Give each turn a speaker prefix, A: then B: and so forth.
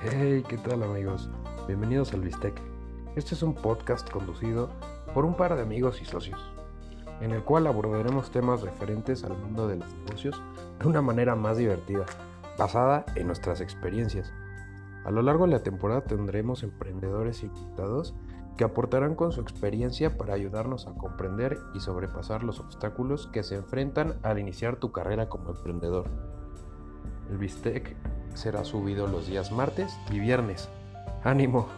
A: Hey, ¿qué tal amigos? Bienvenidos al Bistec. Este es un podcast conducido por un par de amigos y socios, en el cual abordaremos temas referentes al mundo de los negocios de una manera más divertida, basada en nuestras experiencias. A lo largo de la temporada tendremos emprendedores invitados que aportarán con su experiencia para ayudarnos a comprender y sobrepasar los obstáculos que se enfrentan al iniciar tu carrera como emprendedor. El Bistec será subido los días martes y viernes. ¡Ánimo!